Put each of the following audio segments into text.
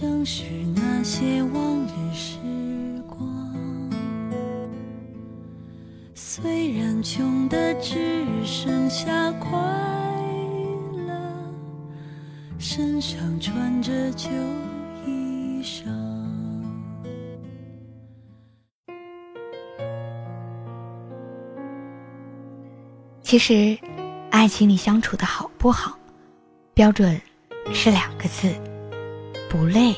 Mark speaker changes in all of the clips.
Speaker 1: 正是那些往日时光，虽然穷的只剩下快乐，身上穿着旧衣裳。
Speaker 2: 其实，爱情里相处的好不好，标准是两个字。不累。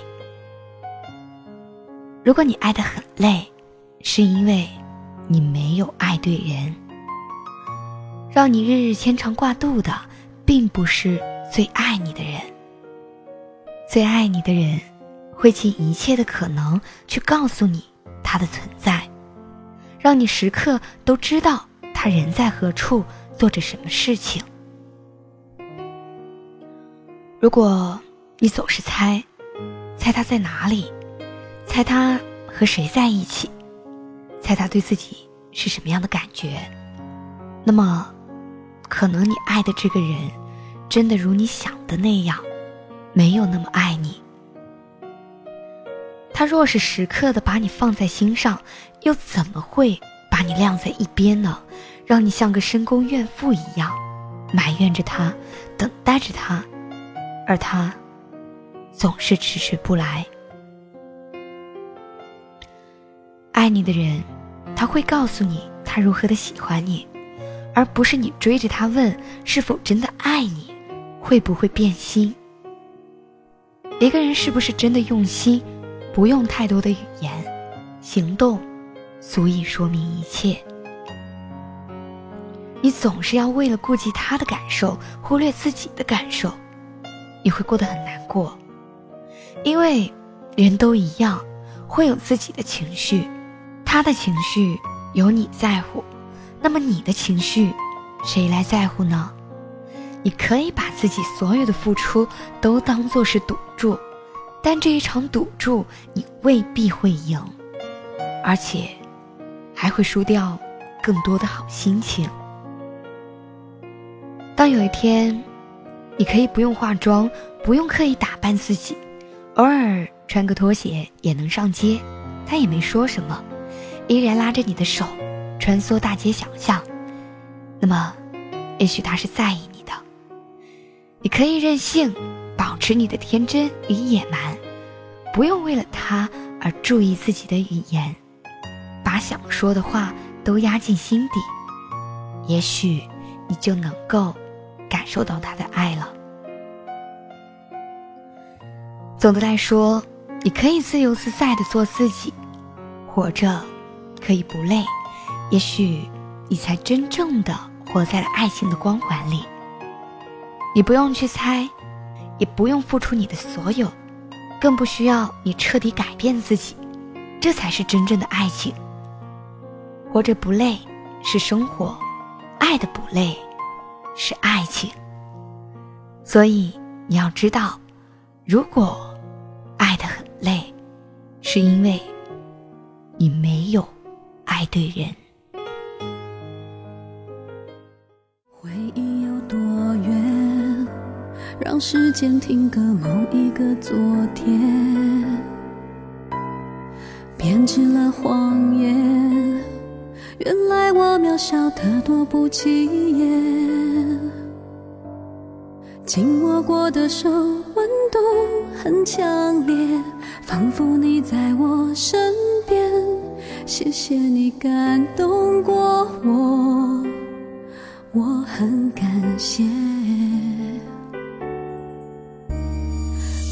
Speaker 2: 如果你爱的很累，是因为你没有爱对人。让你日日牵肠挂肚的，并不是最爱你的人。最爱你的人，会尽一切的可能去告诉你他的存在，让你时刻都知道他人在何处，做着什么事情。如果你总是猜。猜他在哪里？猜他和谁在一起？猜他对自己是什么样的感觉？那么，可能你爱的这个人，真的如你想的那样，没有那么爱你。他若是时刻的把你放在心上，又怎么会把你晾在一边呢？让你像个深宫怨妇一样，埋怨着他，等待着他，而他。总是迟迟不来。爱你的人，他会告诉你他如何的喜欢你，而不是你追着他问是否真的爱你，会不会变心。一个人是不是真的用心，不用太多的语言，行动足以说明一切。你总是要为了顾及他的感受，忽略自己的感受，你会过得很难过。因为人都一样，会有自己的情绪，他的情绪有你在乎，那么你的情绪，谁来在乎呢？你可以把自己所有的付出都当做是赌注，但这一场赌注你未必会赢，而且还会输掉更多的好心情。当有一天，你可以不用化妆，不用刻意打扮自己。偶尔穿个拖鞋也能上街，他也没说什么，依然拉着你的手，穿梭大街小巷。那么，也许他是在意你的。你可以任性，保持你的天真与野蛮，不用为了他而注意自己的语言，把想说的话都压进心底。也许，你就能够感受到他的爱了。总的来说，你可以自由自在的做自己，活着可以不累，也许你才真正的活在了爱情的光环里。你不用去猜，也不用付出你的所有，更不需要你彻底改变自己，这才是真正的爱情。活着不累是生活，爱的不累是爱情。所以你要知道，如果。累，是因为你没有爱对人。
Speaker 1: 回忆有多远？让时间停格某一个昨天，编织了谎言。原来我渺小的多不起眼。紧握过的手，温度很强烈，仿佛你在我身边。谢谢你感动过我，我很感谢。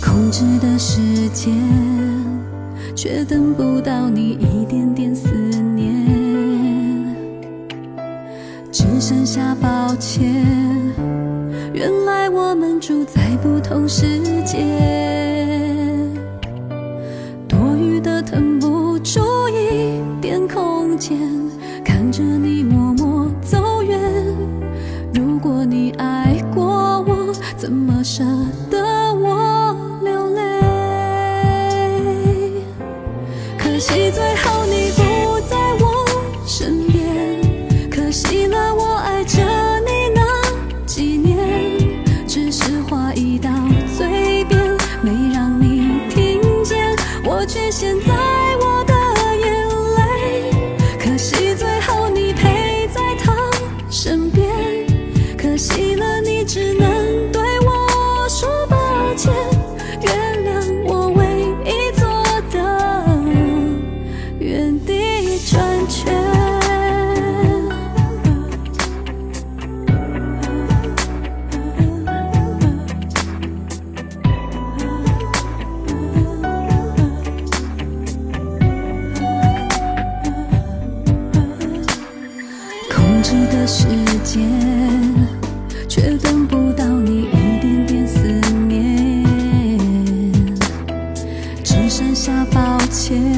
Speaker 1: 控制的时间，却等不到你一点点思念，只剩下抱歉。原来我们住在不同世界。舍得我流泪？可惜最后你不在我身边，可惜了我爱着你那几年，只是话已到嘴边，没让你听见，我却陷在抱